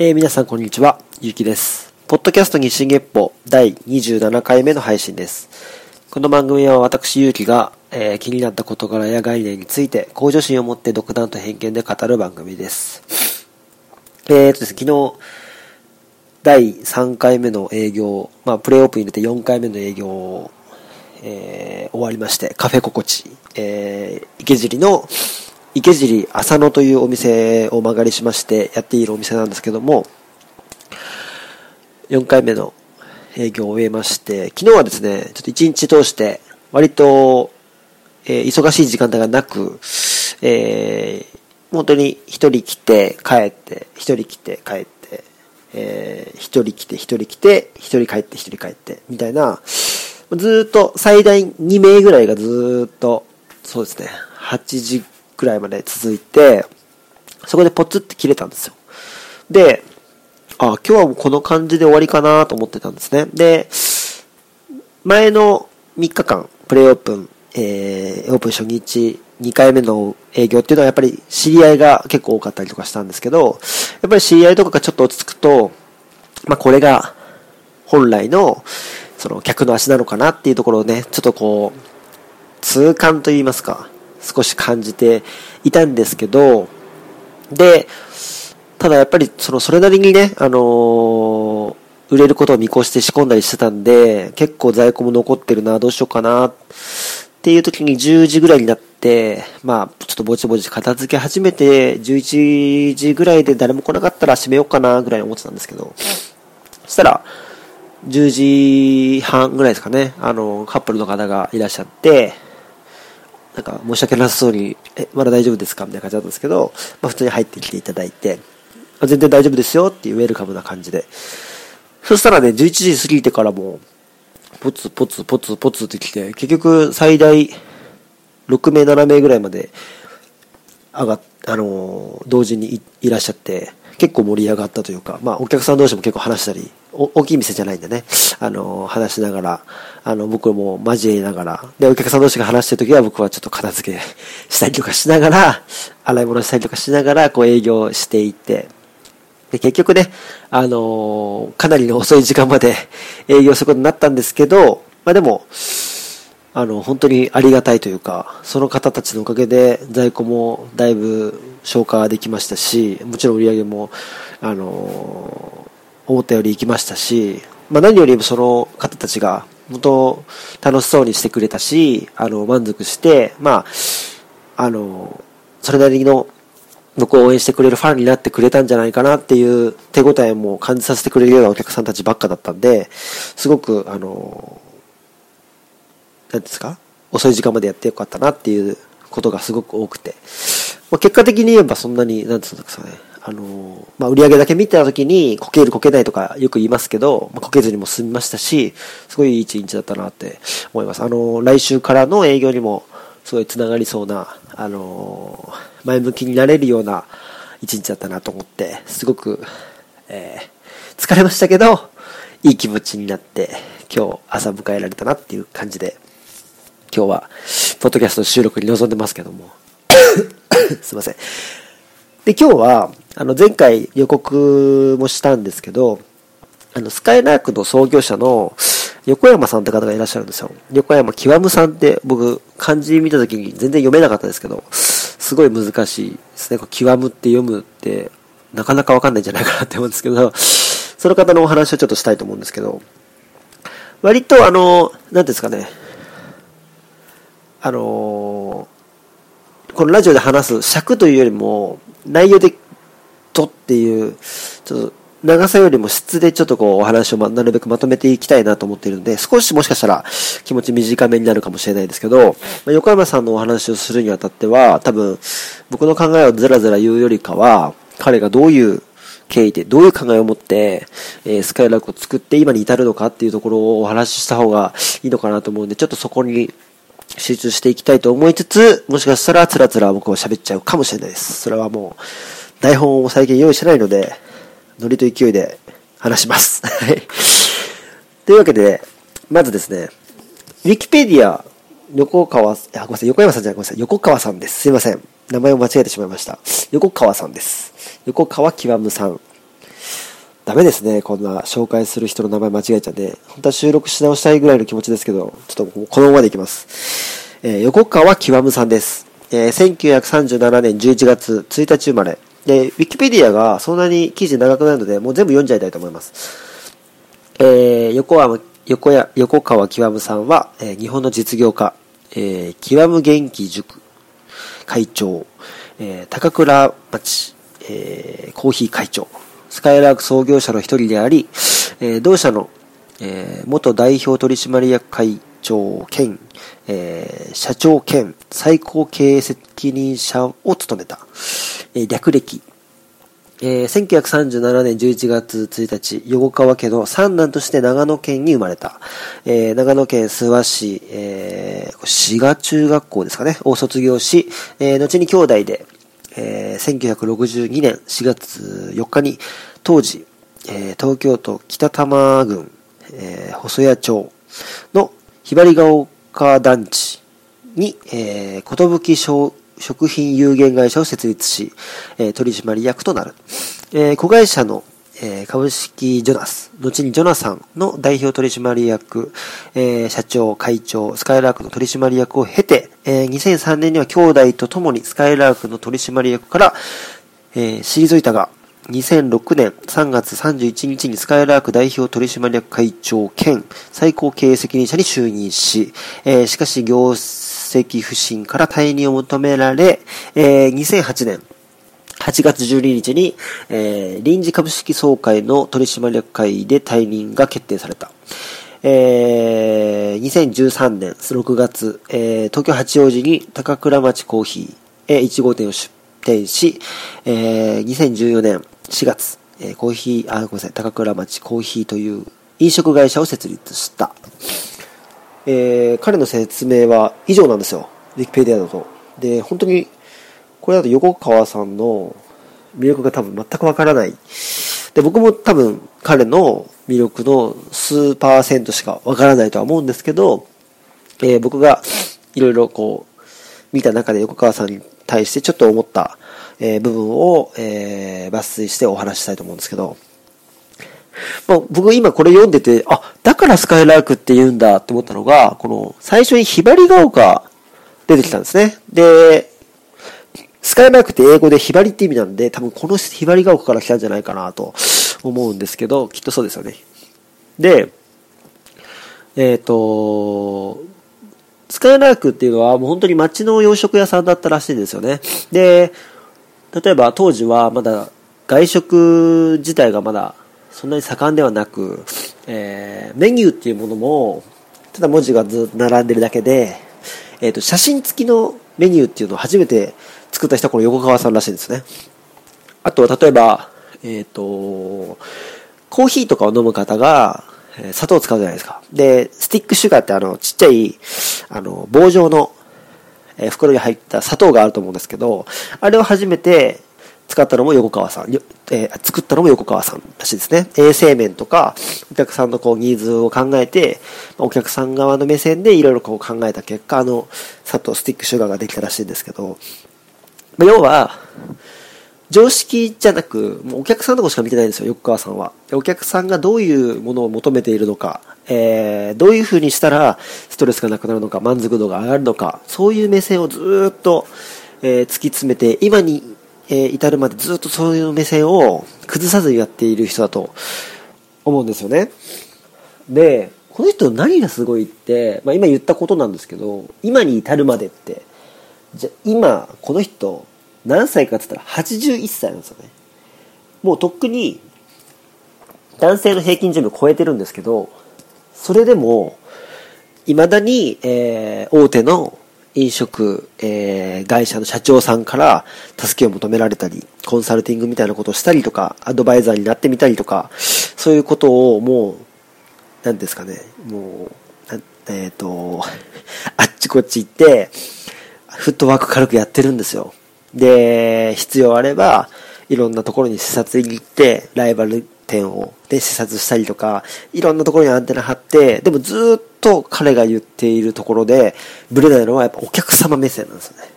えー、皆さんこんにちは、ゆうきです。ポッドキャスト日進月歩第27回目の配信です。この番組は私ゆうきが、えー、気になった事柄や概念について向上心を持って独断と偏見で語る番組です。えーとですね、昨日、第3回目の営業、まあ、プレイオープン入れて4回目の営業を、えー、終わりまして、カフェ心地、えー、池尻の池尻浅野というお店を間借りしましてやっているお店なんですけども、4回目の営業を終えまして、昨日はですね、ちょっと1日通して割と、えー、忙しい時間帯がなく、えー、本当に一人来て帰って、一人来て帰って、えー、一人来て一人来て、一人帰って一人帰って、みたいな、ずっと最大2名ぐらいがずっと、そうですね、8時くらいまで続いて、そこでポツって切れたんですよ。で、あ、今日はもうこの感じで終わりかなと思ってたんですね。で、前の3日間、プレイオープン、えー、オープン初日、2回目の営業っていうのはやっぱり知り合いが結構多かったりとかしたんですけど、やっぱり知り合いとかがちょっと落ち着くと、まあこれが本来のその客の足なのかなっていうところをね、ちょっとこう、痛感と言いますか、少し感じていたんですけど、で、ただやっぱりそのそれなりにね、あのー、売れることを見越して仕込んだりしてたんで、結構在庫も残ってるな、どうしようかな、っていう時に10時ぐらいになって、まあ、ちょっとぼちぼち片付け始めて、11時ぐらいで誰も来なかったら閉めようかな、ぐらい思ってたんですけど、そしたら、10時半ぐらいですかね、あの、カップルの方がいらっしゃって、なんか申し訳なさそうに、え、まだ大丈夫ですか？みたいな感じだったんですけど、まあ普通に入ってきていただいて、全然大丈夫ですよっていうウェルカムな感じで。そしたらね、11時過ぎてからも、ポツポツポツポツって来て、結局最大6名、7名ぐらいまで上がっ、あのー、同時にいらっしゃって、結構盛り上がったというか、まあお客さん同士も結構話したり、大きい店じゃないんでね、あの、話しながら、あの、僕も交えながら、で、お客さん同士が話してるときは僕はちょっと片付け したりとかしながら、洗い物したりとかしながら、こう営業していって、で、結局ね、あのかなりの遅い時間まで 営業することになったんですけど、まあでも、あの、本当にありがたいというか、その方たちのおかげで在庫もだいぶ消化できましたし、もちろん売り上げも、あの思ったより行きましたし、まあ、何よりもその方たちが、本当楽しそうにしてくれたし、あの、満足して、まあ、あの、それなりの僕を応援してくれるファンになってくれたんじゃないかなっていう手応えも感じさせてくれるようなお客さんたちばっかだったんで、すごく、あの、何ですか？遅い時間までやってよかったなっていうことがすごく多くて、まあ、結果的に言えばそんなに、なんていうんですかね、あの、まあ、売上げだけ見たときに、こけるこけないとかよく言いますけど、まあ、こけずにも済みましたし、すごいいい一日だったなって思います。あの、来週からの営業にも、すごい繋がりそうな、あの、前向きになれるような一日だったなと思って、すごく、えー、疲れましたけど、いい気持ちになって、今日朝迎えられたなっていう感じで、今日は、ポッドキャスト収録に臨んでますけども、すいません。で、今日は、あの、前回予告もしたんですけど、あの、スカイラークの創業者の横山さんって方がいらっしゃるんですよ。横山極さんって僕、漢字見た時に全然読めなかったですけど、すごい難しいですね。極むって読むって、なかなかわかんないんじゃないかなって思うんですけど、その方のお話をちょっとしたいと思うんですけど、割とあの、何ですかね、あのこのラジオで話す尺というよりも、内容でとっていう、ちょっと長さよりも質でちょっとこうお話をまなるべくまとめていきたいなと思っているので、少しもしかしたら気持ち短めになるかもしれないですけど、ま横山さんのお話をするにあたっては、多分僕の考えをずらずら言うよりかは、彼がどういう経緯でどういう考えを持って、えー、スカイラークを作って今に至るのかっていうところをお話しした方がいいのかなと思うんで、ちょっとそこに集中していきたいと思いつつ、もしかしたらつらつら僕は喋っちゃうかもしれないです。それはもう、台本を最近用意してないので、ノリと勢いで話します。はい。というわけで、まずですね、ウィキペディア、横川、あ、ごめんなさい、横山さんじゃなくて、横川さんです。すいません。名前を間違えてしまいました。横川さんです。横川極さん。ダメですね。こんな紹介する人の名前間違えちゃって。本当は収録し直したいぐらいの気持ちですけど、ちょっとこのままでいきます。えー、横川極さんです。えー、1937年11月1日生まれ。で、ウィキペディアがそんなに記事長くなるので、もう全部読んじゃいたいと思います。えー、横川、横や、横川極さんは、えー、日本の実業家、えー、極む元気塾会長、えー、高倉町、えー、コーヒー会長、スカイラーク創業者の一人であり、えー、同社の、えー、元代表取締役会長兼、えー、社長兼最高経営責任者を務めた、えー、略歴、えー、1937年11月1日、横川家の三男として長野県に生まれた。えー、長野県諏訪市、えー、滋賀中学校ですかね、を卒業し、えー、後に兄弟で、えー、1962年4月4日に、当時、えー、東京都北多摩郡、えー、細谷町のひばりが丘団地に、えー、寿食品有限会社を設立し、えー、取締役となる。えー、子会社の、えー、株式ジョナス、後にジョナサンの代表取締役、えー、社長、会長、スカイラークの取締役を経て、えー、2003年には兄弟と共にスカイラークの取締役から、えー、退いたが、2006年3月31日にスカイラーク代表取締役会長兼最高経営責任者に就任し、えー、しかし業績不振から退任を求められ、えー、2008年8月12日に、えー、臨時株式総会の取締役会で退任が決定された。えー、2013年6月、えー、東京八王子に高倉町コーヒー、えー、1号店を出店し、えー、2014年4月、えー、コーヒー、あ、ごめんなさい、高倉町コーヒーという飲食会社を設立した。えー、彼の説明は以上なんですよ。ウィキペディアだと。で、本当に、これだと横川さんの魅力が多分全くわからない。で、僕も多分彼の魅力の数パーセントしかわからないとは思うんですけど、えー、僕がいろいろこう、見た中で横川さんに対してちょっと思ったえー、部分を、えー、抜粋してお話したいと思うんですけど、まあ、僕今これ読んでて、あ、だからスカイラークって言うんだって思ったのが、この最初にひばりが丘出てきたんですね。で、スカイラークって英語でひばりって意味なんで、多分このひばりが丘から来たんじゃないかなと思うんですけど、きっとそうですよね。で、えっ、ー、と、スカイラークっていうのはもう本当に街の洋食屋さんだったらしいんですよね。で、例えば当時はまだ外食自体がまだそんなに盛んではなく、えー、メニューっていうものも、ただ文字がずっと並んでるだけで、えっ、ー、と、写真付きのメニューっていうのを初めて作った人はこの横川さんらしいんですね。あとは例えば、えっ、ー、と、コーヒーとかを飲む方が、砂糖を使うじゃないですか。で、スティックシュガーってあの、ちっちゃい、あの、棒状のえ袋に入った砂糖があると思うんですけど、あれを初めて使ったのも横川さん、えー、作ったのも横川さんらしいですね。衛生面とか、お客さんのこうニーズを考えて、お客さん側の目線でいろいろこう考えた結果、あの、砂糖、スティックシュガーができたらしいんですけど、要は、常識じゃなく、もうお客さんのとこしか見てないんですよ、横川さんは。お客さんがどういうものを求めているのか、えー、どういう風にしたらストレスがなくなるのか、満足度が上がるのか、そういう目線をずっと、えー、突き詰めて、今に、えー、至るまでずっとそういう目線を崩さずにやっている人だと思うんですよね。で、この人何がすごいって、まあ今言ったことなんですけど、今に至るまでって、じゃ今、この人、何歳かって言ったら81歳なんですよね。もうとっくに男性の平均寿命を超えてるんですけど、それでも、未だに、えー、大手の飲食、えー、会社の社長さんから助けを求められたり、コンサルティングみたいなことをしたりとか、アドバイザーになってみたりとか、そういうことをもう、何ですかね、もう、えっ、ー、と、あっちこっち行って、フットワーク軽くやってるんですよ。で、必要あれば、いろんなところに視察に行って、ライバル店を、で、視察したりとか、いろんなところにアンテナ張って、でもずっと彼が言っているところで、ブレないのはやっぱお客様目線なんですよね。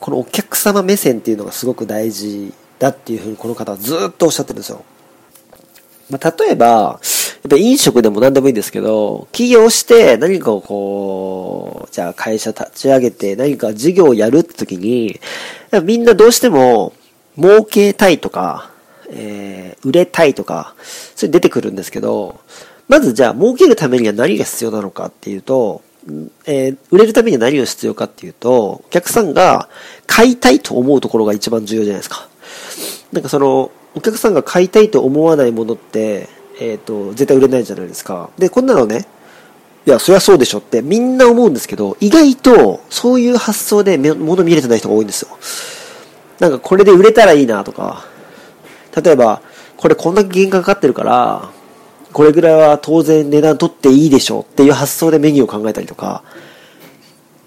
このお客様目線っていうのがすごく大事だっていうふうにこの方はずっとおっしゃってるんですよ。まあ、例えば、やっぱ飲食でも何でもいいんですけど、起業して何かをこう、じゃあ会社立ち上げて何か事業をやるって時に、みんなどうしても儲けたいとか、えー、売れたいとか、それ出てくるんですけど、まずじゃあ儲けるためには何が必要なのかっていうと、えー、売れるためには何が必要かっていうと、お客さんが買いたいと思うところが一番重要じゃないですか。なんかその、お客さんが買いたいと思わないものって、えっ、ー、と、絶対売れないじゃないですか。で、こんなのね、いや、そりゃそうでしょってみんな思うんですけど、意外とそういう発想で物見れてない人が多いんですよ。なんかこれで売れたらいいなとか、例えば、これこんだけ原価かかってるから、これぐらいは当然値段取っていいでしょっていう発想でメニューを考えたりとか、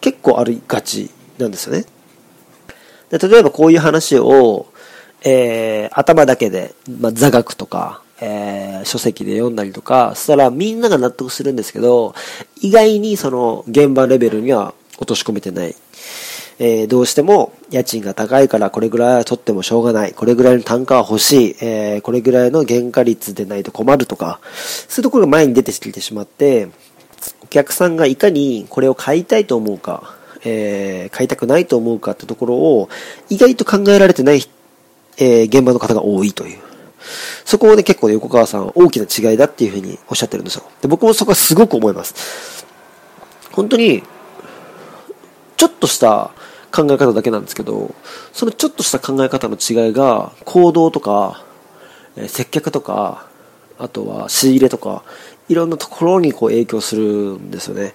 結構ありがちなんですよね。で例えばこういう話を、えー、頭だけで、まあ、座学とか、えー、書籍で読んだりとか、したらみんなが納得するんですけど、意外にその現場レベルには落とし込めてない。えー、どうしても家賃が高いからこれぐらいは取ってもしょうがない。これぐらいの単価は欲しい。えー、これぐらいの原価率でないと困るとか、そういうところが前に出てきてしまって、お客さんがいかにこれを買いたいと思うか、えー、買いたくないと思うかってところを意外と考えられてない、え、現場の方が多いという。そこをね、結構ね、横川さん大きな違いだっていうふうにおっしゃってるんですよ。で、僕もそこはすごく思います。本当に、ちょっとした考え方だけなんですけど、そのちょっとした考え方の違いが、行動とか、え接客とか、あとは仕入れとか、いろんなところにこう影響するんですよね。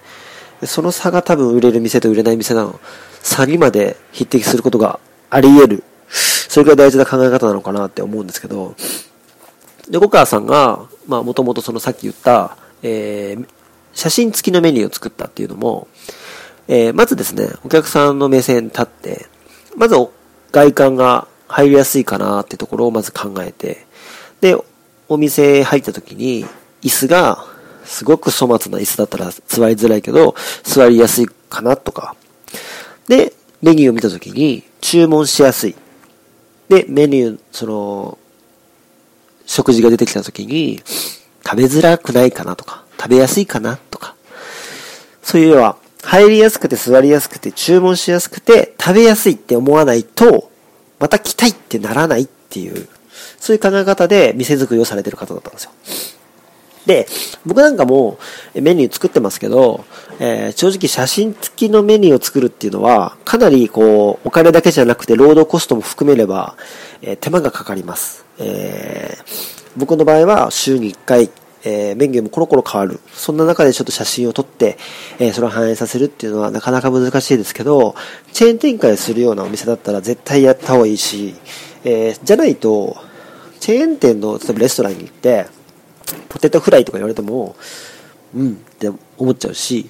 その差が多分売れる店と売れない店の差にまで匹敵することがあり得る。それが大事な考え方なのかなって思うんですけど、横川さんが、まあもともとそのさっき言った、えー、写真付きのメニューを作ったっていうのも、えー、まずですね、お客さんの目線に立って、まず外観が入りやすいかなってところをまず考えて、で、お店入った時に、椅子がすごく粗末な椅子だったら座りづらいけど、座りやすいかなとか。で、メニューを見た時に注文しやすい。で、メニュー、その、食事が出てきた時に、食べづらくないかなとか、食べやすいかなとか。そういうのは、入りやすくて座りやすくて注文しやすくて食べやすいって思わないと、また来たいってならないっていう、そういう考え方で店作りをされてる方だったんですよ。で、僕なんかもメニュー作ってますけど、えー、正直写真付きのメニューを作るっていうのは、かなりこう、お金だけじゃなくて労働コストも含めれば、えー、手間がかかります。えー、僕の場合は週に1回えー、メニューもコロコロ変わる。そんな中でちょっと写真を撮って、えー、それを反映させるっていうのはなかなか難しいですけど、チェーン展開するようなお店だったら絶対やった方がいいし、えー、じゃないと、チェーン店の、例えばレストランに行って、ポテトフライとか言われても、うんって思っちゃうし、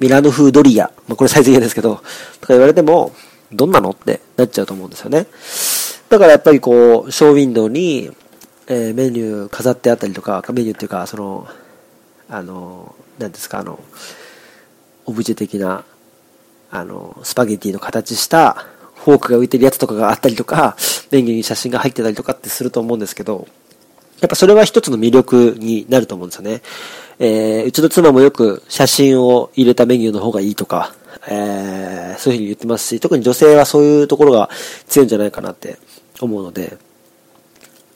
ミラノ風ドリア、まあ、これサイズ嫌ですけど、とか言われても、どんなのってなっちゃうと思うんですよね。だからやっぱりこう、ショーウィンドウに、えー、メニュー飾ってあったりとか、メニューっていうか、その、あの、何ですか、あの、オブジェ的な、あの、スパゲティの形したフォークが浮いてるやつとかがあったりとか、メニューに写真が入ってたりとかってすると思うんですけど、やっぱそれは一つの魅力になると思うんですよね。えー、うちの妻もよく写真を入れたメニューの方がいいとか、えー、そういうふうに言ってますし、特に女性はそういうところが強いんじゃないかなって思うので、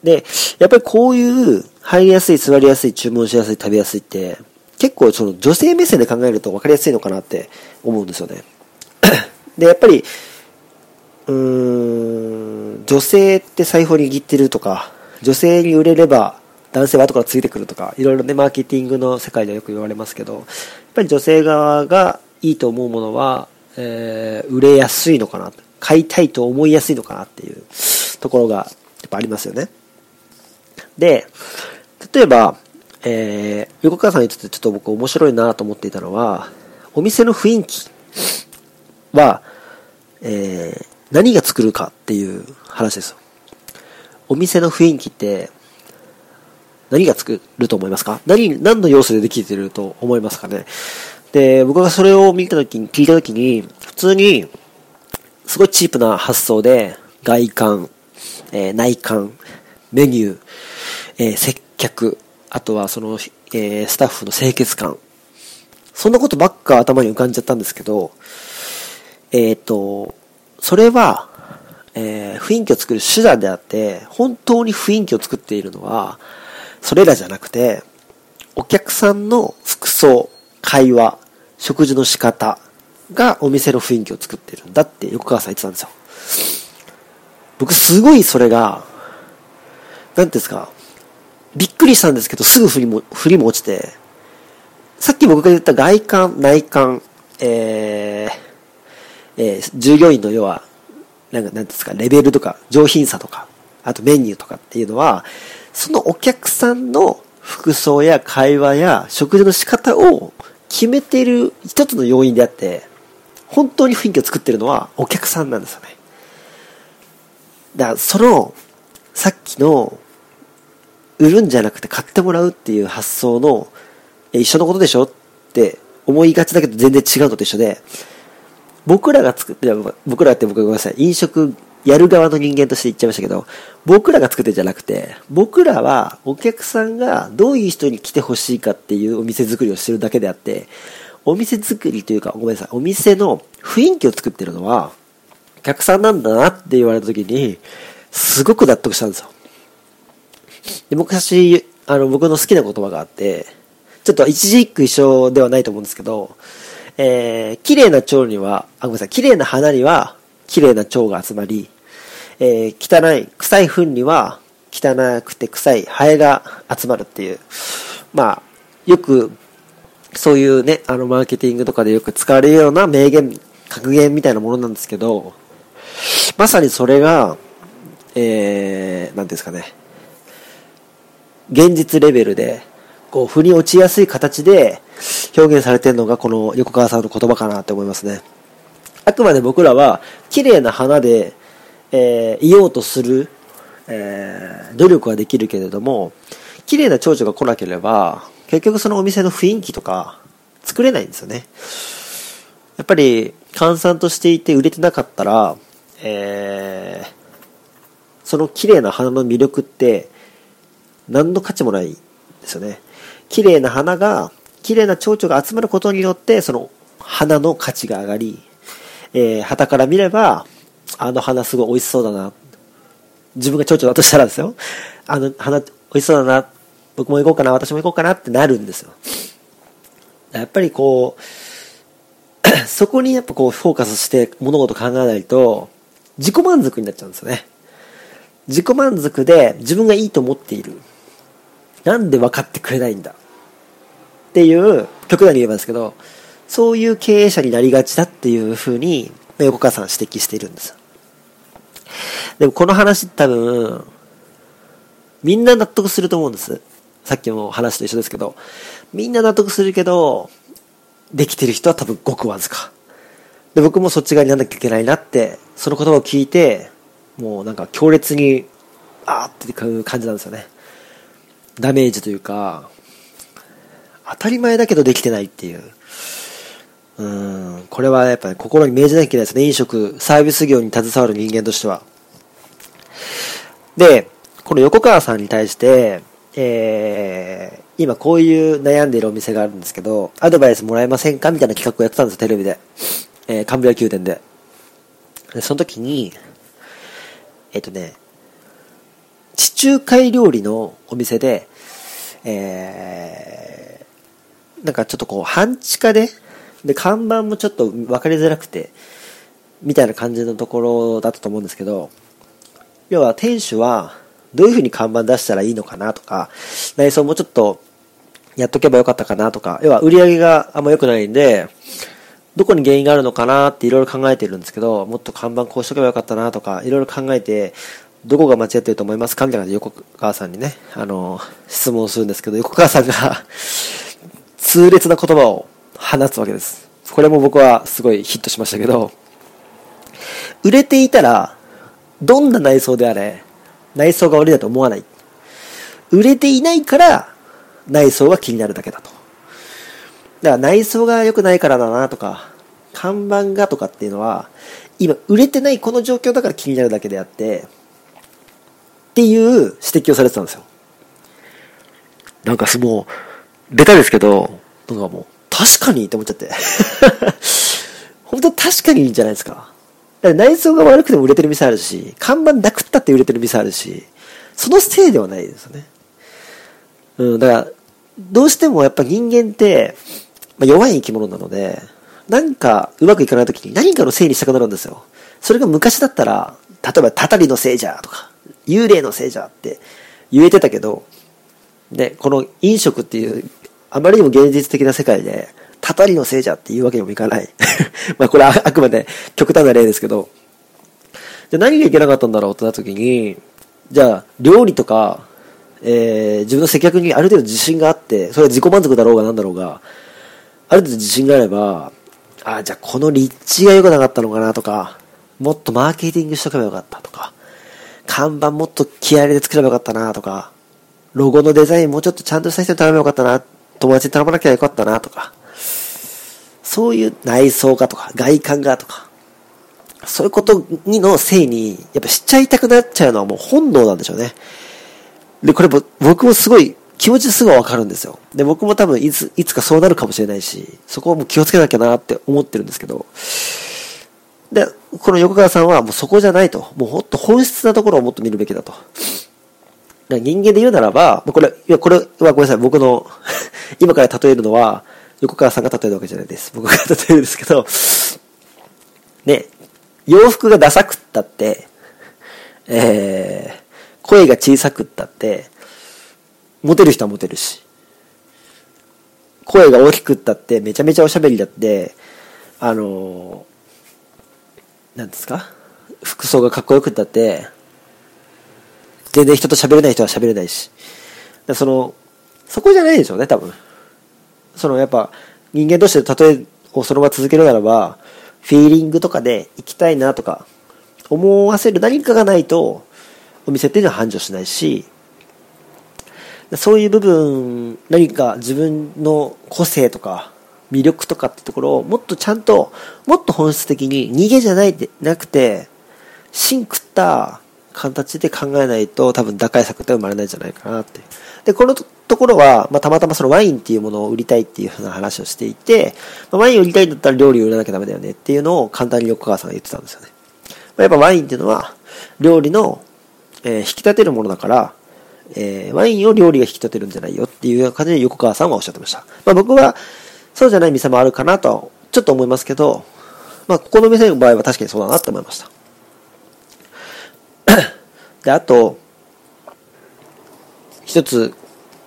で、やっぱりこういう入りやすい、座りやすい、注文しやすい、食べやすいって、結構その女性目線で考えると分かりやすいのかなって思うんですよね。で、やっぱり、うーん、女性って財布を握ってるとか、女性に売れれば男性は後からついてくるとか、いろいろね、マーケティングの世界ではよく言われますけど、やっぱり女性側がいいと思うものは、えー、売れやすいのかな、買いたいと思いやすいのかなっていうところがやっぱありますよね。で、例えば、えー、横川さんにとってちょっと僕面白いなと思っていたのは、お店の雰囲気は、えー、何が作るかっていう話ですよ。お店の雰囲気って、何が作ると思いますか？何、何の要素でできてると思いますかね？で、僕がそれを見たときに、聞いたときに、普通に、すごいチープな発想で、外観、えー、内観、メニュー、えー、設客、あとはその、えー、スタッフの清潔感。そんなことばっか頭に浮かんじゃったんですけど、えっ、と、それは、え、雰囲気を作る手段であって、本当に雰囲気を作っているのは、それらじゃなくて、お客さんの服装、会話、食事の仕方がお店の雰囲気を作ってるんだって横川さん言ってたんですよ。僕すごいそれが、なんですか、びっくりしたんですけど、すぐ振りも、振りも落ちて、さっき僕が言った外観、内観、えー、えー、従業員の要は、なんか、なんですか、レベルとか、上品さとか、あとメニューとかっていうのは、そのお客さんの服装や会話や食事の仕方を決めている一つの要因であって、本当に雰囲気を作ってるのはお客さんなんですよね。だから、その、さっきの、売るんじゃなくて買ってもらうっていう発想の、一緒のことでしょって思いがちだけど全然違うのと一緒で、僕らが作って、僕らって僕ごめんなさい、飲食やる側の人間として言っちゃいましたけど、僕らが作ってるんじゃなくて、僕らはお客さんがどういう人に来てほしいかっていうお店作りをしてるだけであって、お店作りというか、ごめんなさい、お店の雰囲気を作ってるのは、お客さんなんだなって言われた時に、すごく納得したんですよ。で、昔、あの、僕の好きな言葉があって、ちょっと一字一句一緒ではないと思うんですけど、えー、綺麗な蝶には、あ、ごめんなさい、綺麗な花には、綺麗な蝶が集まり、えー、汚い、臭い糞には、汚くて臭いハエが集まるっていう、まあ、よく、そういうね、あの、マーケティングとかでよく使われるような名言、格言みたいなものなんですけど、まさにそれが、えー、なんですかね、現実レベルで、こう、腑に落ちやすい形で表現されてるのがこの横川さんの言葉かなって思いますね。あくまで僕らは、綺麗な花で、えー、いようとする、えー、努力はできるけれども、綺麗な蝶々が来なければ、結局そのお店の雰囲気とか、作れないんですよね。やっぱり、閑散としていて売れてなかったら、えー、その綺麗な花の魅力って、何の価値もないですよね。綺麗な花が、綺麗な蝶々が集まることによって、その花の価値が上がり、えー、旗から見れば、あの花すごい美味しそうだな。自分が蝶々だとしたらですよ。あの花美味しそうだな。僕も行こうかな、私も行こうかなってなるんですよ。やっぱりこう、そこにやっぱこうフォーカスして物事考えないと、自己満足になっちゃうんですよね。自己満足で自分がいいと思っている。なんで分かってくれないんだ。っていう、極端に言えばですけど、そういう経営者になりがちだっていうふうに、横川さん指摘しているんです。でもこの話多分、みんな納得すると思うんです。さっきの話と一緒ですけど、みんな納得するけど、できてる人は多分ごくわずか。で、僕もそっち側になんなきゃいけないなって、その言葉を聞いて、もうなんか強烈に、あーって感じなんですよね。ダメージというか、当たり前だけどできてないっていう。うん、これはやっぱり心に銘じなきゃいけないですね。飲食、サービス業に携わる人間としては。で、この横川さんに対して、えー、今こういう悩んでいるお店があるんですけど、アドバイスもらえませんかみたいな企画をやってたんですよ、テレビで。えー、カンブリア宮殿で。で、その時に、えっ、ー、とね、地中海料理のお店で、えー、なんかちょっとこう、半地下で、で、看板もちょっと分かりづらくて、みたいな感じのところだったと思うんですけど、要は店主は、どういう風に看板出したらいいのかなとか、内装もちょっとやっとけばよかったかなとか、要は売り上げがあんま良くないんで、どこに原因があるのかなっていろいろ考えてるんですけど、もっと看板こうしとけばよかったなとか、いろいろ考えて、どこが間違ってると思いますかみたいな感じで横川さんにね、あの、質問するんですけど、横川さんが 痛烈な言葉を放つわけです。これも僕はすごいヒットしましたけど、売れていたら、どんな内装であれ、内装が悪いだと思わない。売れていないから、内装が気になるだけだと。だから内装が良くないからだなとか、看板がとかっていうのは、今売れてないこの状況だから気になるだけであって、っていう指摘をされてたんですよ。なんかもう、ベタですけど、なんかもう、確かにって思っちゃって。本当確かにいいんじゃないですか。だから内装が悪くても売れてる店あるし、看板なくったって売れてる店あるし、そのせいではないですよね。うん、だから、どうしてもやっぱ人間って、まあ、弱い生き物なので、何かうまくいかない時に何かのせいにしたくなるんですよ。それが昔だったら、例えば、たたりのせいじゃとか、幽霊のせいじゃって言えてたけど、で、この飲食っていう、あまりにも現実的な世界で、たたりのせいじゃっていうわけにもいかない。まあこれはあくまで極端な例ですけど、じゃ何がいけなかったんだろうってなった時に、じゃあ料理とか、えー、自分の接客にある程度自信があって、それは自己満足だろうが何だろうが、ある程度自信があれば、ああ、じゃあこの立地が良くなかったのかなとか、もっとマーケティングしとけばよかったとか、看板もっと気合入れて作ればよかったなとか、ロゴのデザインもうちょっとちゃんとした人に頼めばよかったな、友達に頼まなきゃよかったなとか、そういう内装がとか、外観がとか、そういうことにのせいに、やっぱしちゃいたくなっちゃうのはもう本能なんでしょうね。で、これも僕もすごい気持ちすぐわかるんですよ。で、僕も多分いつ、いつかそうなるかもしれないし、そこはもう気をつけなきゃなって思ってるんですけど、で、この横川さんはもうそこじゃないと。もうほんと本質なところをもっと見るべきだと。人間で言うならば、これ、いや、これはごめんなさい、僕の 今から例えるのは、横川さんが例えるわけじゃないです。僕が例えるんですけど、ね、洋服がダサくったって、えー、声が小さくったって、モテる人はモテるし、声が大きくったって、めちゃめちゃおしゃべりだって、あのー、なんですか？服装がかっこよくったって、全然人と喋れない人は喋れないし。その、そこじゃないでしょうね、多分。その、やっぱ、人間として例えをそのまま続けるならば、フィーリングとかで行きたいなとか、思わせる何かがないと、お店っていうのは繁盛しないし、そういう部分、何か自分の個性とか、魅力とかってところをもっとちゃんと、もっと本質的に逃げじゃないでなくて、芯食った形で考えないと多分打開策って生まれないんじゃないかなって。で、このところは、まあ、たまたまそのワインっていうものを売りたいっていうふうな話をしていて、まあ、ワイン売りたいんだったら料理を売らなきゃダメだよねっていうのを簡単に横川さんが言ってたんですよね。まあ、やっぱワインっていうのは、料理の、えー、引き立てるものだから、えー、ワインを料理が引き立てるんじゃないよっていう感じで横川さんはおっしゃってました。まあ、僕は、そうじゃない店もあるかなと、ちょっと思いますけど、まあ、ここの店の場合は確かにそうだなって思いました。で、あと、一つ、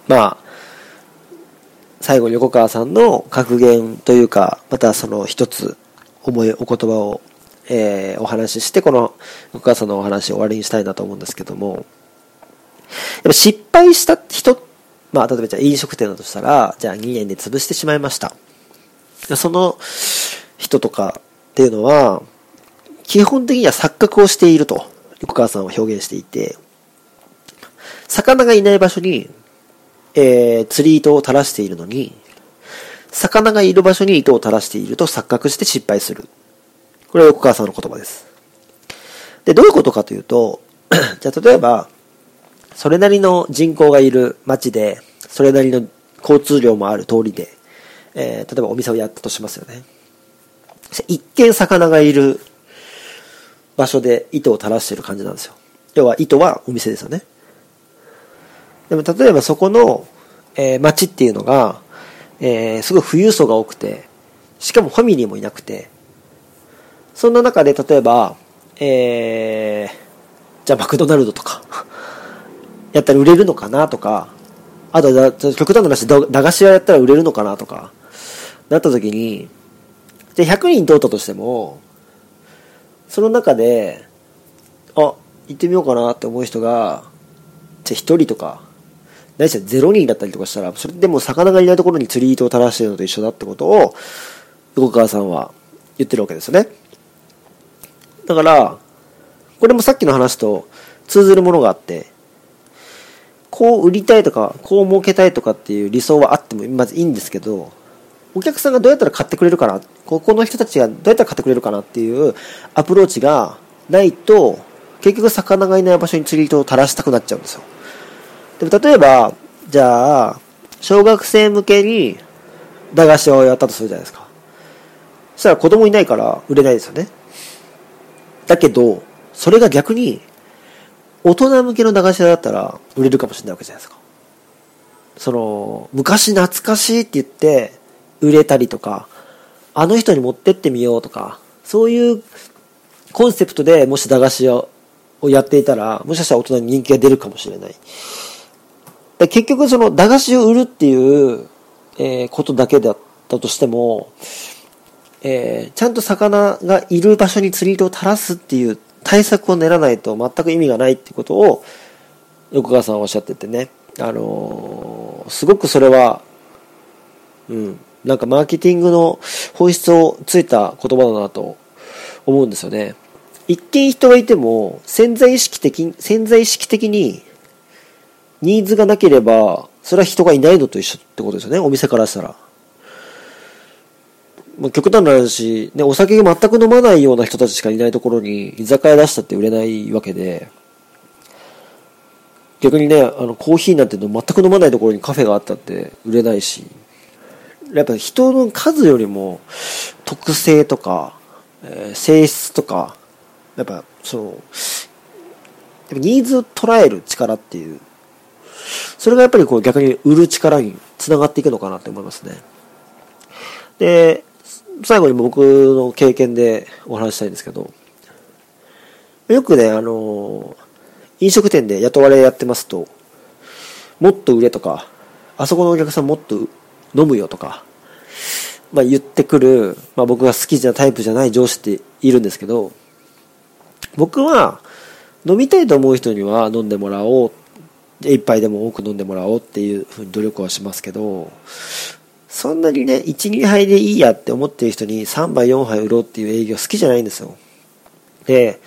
まあ、最後に横川さんの格言というか、またその一つ思い、お言葉を、えー、お話しして、この横川さんのお話を終わりにしたいなと思うんですけども、やっぱ失敗した人、まあ、例えばじゃあ飲食店だとしたら、じゃあ2年で潰してしまいました。その人とかっていうのは、基本的には錯覚をしていると、横川さんは表現していて、魚がいない場所にえー、釣り糸を垂らしているのに、魚がいる場所に糸を垂らしていると錯覚して失敗する。これは横川さんの言葉です。で、どういうことかというと、じゃあ例えば、それなりの人口がいる街で、それなりの交通量もある通りで、えー、例えばお店をやったとしますよね。一見魚がいる場所で糸を垂らしてる感じなんですよ。要は糸はお店ですよね。でも例えばそこの、えー、街っていうのが、えー、すごい富裕層が多くて、しかもファミリーもいなくて、そんな中で例えば、えー、じゃあマクドナルドとか やったら売れるのかなとか、あと極端な話、駄菓子屋やったら売れるのかなとか、なった時に、じゃあ100人通ったとしても、その中で、あ、行ってみようかなって思う人が、じゃあ1人とか、ないしは0人だったりとかしたら、それでも魚がいないところに釣り糸を垂らしてるのと一緒だってことを、横川さんは言ってるわけですよね。だから、これもさっきの話と通ずるものがあって、こう売りたいとか、こう儲けたいとかっていう理想はあってもまずいいんですけど、お客さんがどうやったら買ってくれるかな、ここの人たちがどうやったら買ってくれるかなっていうアプローチがないと、結局魚がいない場所に釣り糸を垂らしたくなっちゃうんですよ。でも例えば、じゃあ、小学生向けに駄菓子をやったとするじゃないですか。そしたら子供いないから売れないですよね。だけど、それが逆に、大人向けの駄菓子屋だったら売れるかもしれないわけじゃないですか。その、昔懐かしいって言って、売れたりとか、あの人に持ってってみようとか、そういうコンセプトでもし駄菓子屋をやっていたら、もしかしたら大人に人気が出るかもしれない。で結局その駄菓子を売るっていう、えー、ことだけだったとしても、えー、ちゃんと魚がいる場所に釣り糸を垂らすっていう対策を練らないと全く意味がないってことを横川さんはおっしゃっててね。あのー、すごくそれは、うん、なんかマーケティングの本質をついた言葉だなと思うんですよね。一見人がいても潜在意識的、潜在意識的にニーズがなければ、それは人がいないのと一緒ってことですよね、お店からしたら。まあ、極端な話、ね、お酒が全く飲まないような人たちしかいないところに居酒屋出したって売れないわけで、逆にね、あの、コーヒーなんての全く飲まないところにカフェがあったって売れないし、やっぱ人の数よりも特性とか、えー、性質とか、やっぱその、ニーズを捉える力っていう、それがやっぱりこう逆に売る力につながっていくのかなって思いますね。で、最後に僕の経験でお話したいんですけど、よくね、あの飲食店で雇われやってますと、もっと売れとか、あそこのお客さんもっと飲むよとか、まあ言ってくる、まあ僕が好きなタイプじゃない上司っているんですけど、僕は飲みたいと思う人には飲んでもらおう、一杯でも多く飲んでもらおうっていうふうに努力はしますけど、そんなにね、1、2杯でいいやって思ってる人に3杯、4杯売ろうっていう営業好きじゃないんですよ。で、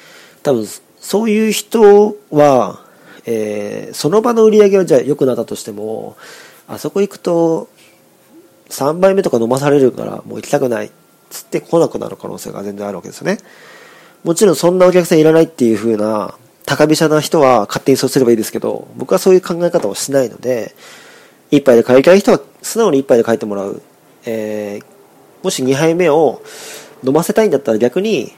多分そういう人は、えー、その場の売り上げはじゃあ良くなったとしても、あそこ行くと、3杯目とか飲まされるからもう行きたくないっつって来なくなる可能性が全然あるわけですよね。もちろんそんなお客さんいらないっていう風な高飛車な人は勝手にそうすればいいですけど、僕はそういう考え方をしないので、一杯で帰りたい人は素直に一杯で帰ってもらう。えー、もし2杯目を飲ませたいんだったら逆に、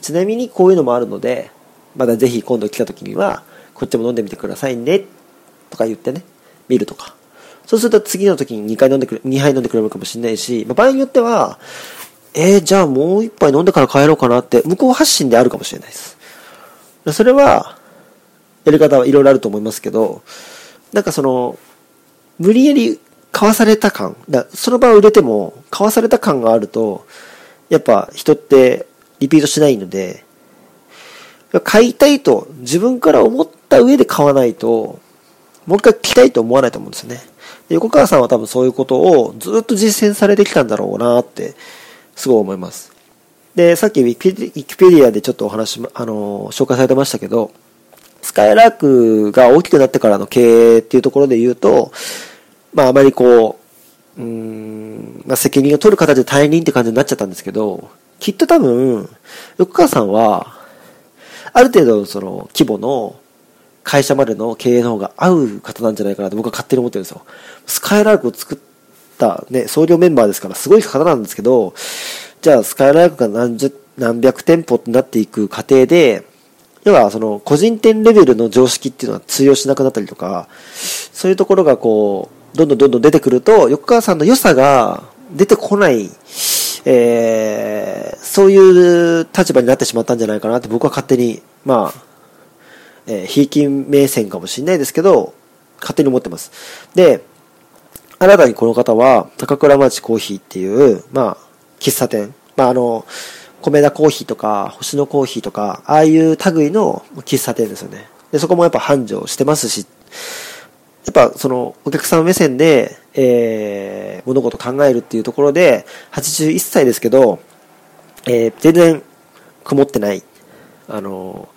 ちなみにこういうのもあるので、まだぜひ今度来た時には、こっちも飲んでみてくださいね、とか言ってね、見るとか。そうすると次の時に2回飲んでくれ、2杯飲んでくれるかもしれないし、まあ、場合によっては、えー、じゃあもう一杯飲んでから帰ろうかなって、向こう発信であるかもしれないです。それは、やり方はいろいろあると思いますけど、なんかその、無理やり買わされた感、だその場を売れても、買わされた感があると、やっぱ人ってリピートしないので、買いたいと自分から思った上で買わないと、もう一回来たいと思わないと思うんですよね。横川さんは多分そういうことをずっと実践されてきたんだろうなって、すごい思います。で、さっきウィキペディアでちょっとお話、あの、紹介されてましたけど、スカイラークが大きくなってからの経営っていうところで言うと、まああまりこう、うん、まあ責任を取る形で退任って感じになっちゃったんですけど、きっと多分、横川さんは、ある程度その規模の会社までの経営の方が合う方なんじゃないかなと僕は勝手に思ってるんですよ。スカイラークを作ったね、創業メンバーですからすごい方なんですけど、じゃあスカイラークが何十、何百店舗になっていく過程で、要はその個人店レベルの常識っていうのは通用しなくなったりとか、そういうところがこう、どんどんどんどん出てくると、横川さんの良さが出てこない、えー、そういう立場になってしまったんじゃないかなって僕は勝手に、まあ、えー、ひいき目線かもしれないですけど、勝手に思ってます。で、新たにこの方は、高倉町コーヒーっていう、まあ、喫茶店。まあ、あの、米田コーヒーとか、星野コーヒーとか、ああいう類の喫茶店ですよね。で、そこもやっぱ繁盛してますし、やっぱそのお客さん目線で、えー、物事考えるっていうところで、81歳ですけど、えー、全然曇ってない。あの、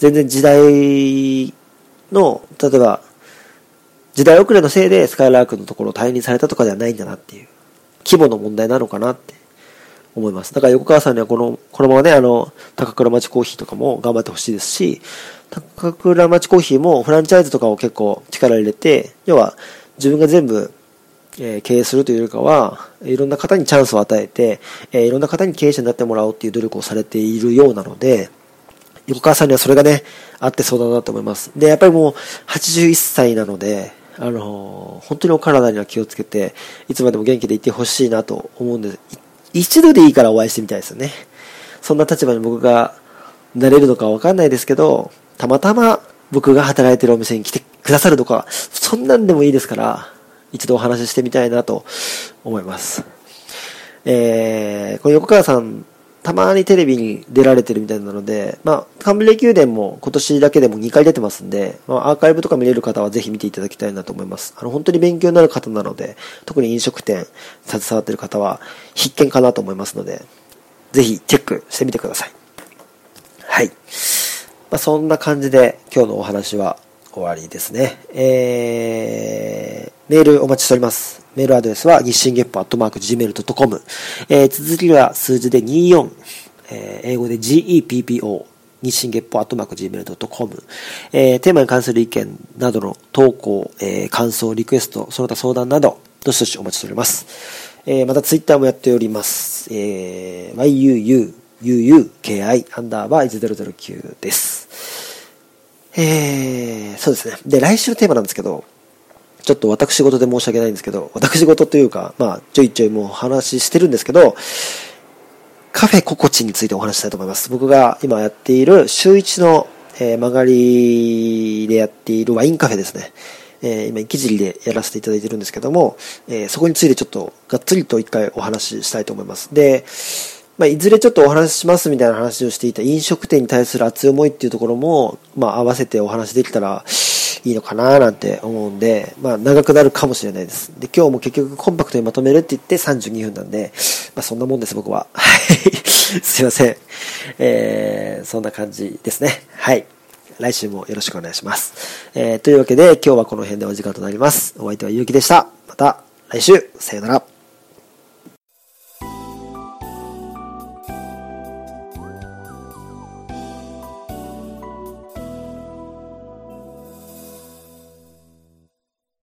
全然時代の、例えば、時代遅れのせいでスカイラークのところを退任されたとかではないんだなっていう、規模の問題なのかなって思います。だから横川さんにはこの、このままね、あの、高倉町コーヒーとかも頑張ってほしいですし、高倉町コーヒーもフランチャイズとかを結構力入れて、要は自分が全部、えー、経営するというよりかは、いろんな方にチャンスを与えて、えー、いろんな方に経営者になってもらおうっていう努力をされているようなので、横川さんにはそれがね、あってそうだなと思います。で、やっぱりもう81歳なので、あのー、本当にお体には気をつけて、いつまでも元気でいてほしいなと思うんです。一度でいいからお会いしてみたいですよね。そんな立場に僕がなれるのかわかんないですけど、たまたま僕が働いてるお店に来てくださるとか、そんなんでもいいですから、一度お話ししてみたいなと思います。えー、この横川さん、たまにテレビに出られてるみたいなので、まあ、カンブレ宮殿も今年だけでも2回出てますんで、まあ、アーカイブとか見れる方はぜひ見ていただきたいなと思います。あの、本当に勉強になる方なので、特に飲食店携わってる方は必見かなと思いますので、ぜひチェックしてみてください。はい。まあ、そんな感じで今日のお話は終わりですね。えー、メールお待ちしております。メールアドレスは日進月歩アットマーク gmail.com。えー、続きは数字で24、えー、英語で GEPPO、日進月歩アットマーク gmail.com。えー、テーマに関する意見などの投稿、えー、感想、リクエスト、その他相談など、どしどしお待ちしております。えー、またツイッターもやっております。えー、yuu, uuki アンダーバー1009です。えー、そうですね。で、来週のテーマなんですけど、ちょっと私事で申し訳ないんですけど、私事というか、まあ、ちょいちょいもう話してるんですけど、カフェココチについてお話したいと思います。僕が今やっている週一の、えー、曲がりでやっているワインカフェですね。えー、今、生尻でやらせていただいてるんですけども、えー、そこについてちょっとがっつりと一回お話ししたいと思います。で、まあ、いずれちょっとお話ししますみたいな話をしていた飲食店に対する熱い思いっていうところも、まあ、合わせてお話できたらいいのかななんて思うんで、まあ、長くなるかもしれないです。で、今日も結局コンパクトにまとめるって言って32分なんで、まあ、そんなもんです、僕は。はい。すいません。えー、そんな感じですね。はい。来週もよろしくお願いします。えー、というわけで、今日はこの辺でお時間となります。お相手はゆうきでした。また来週、さよなら。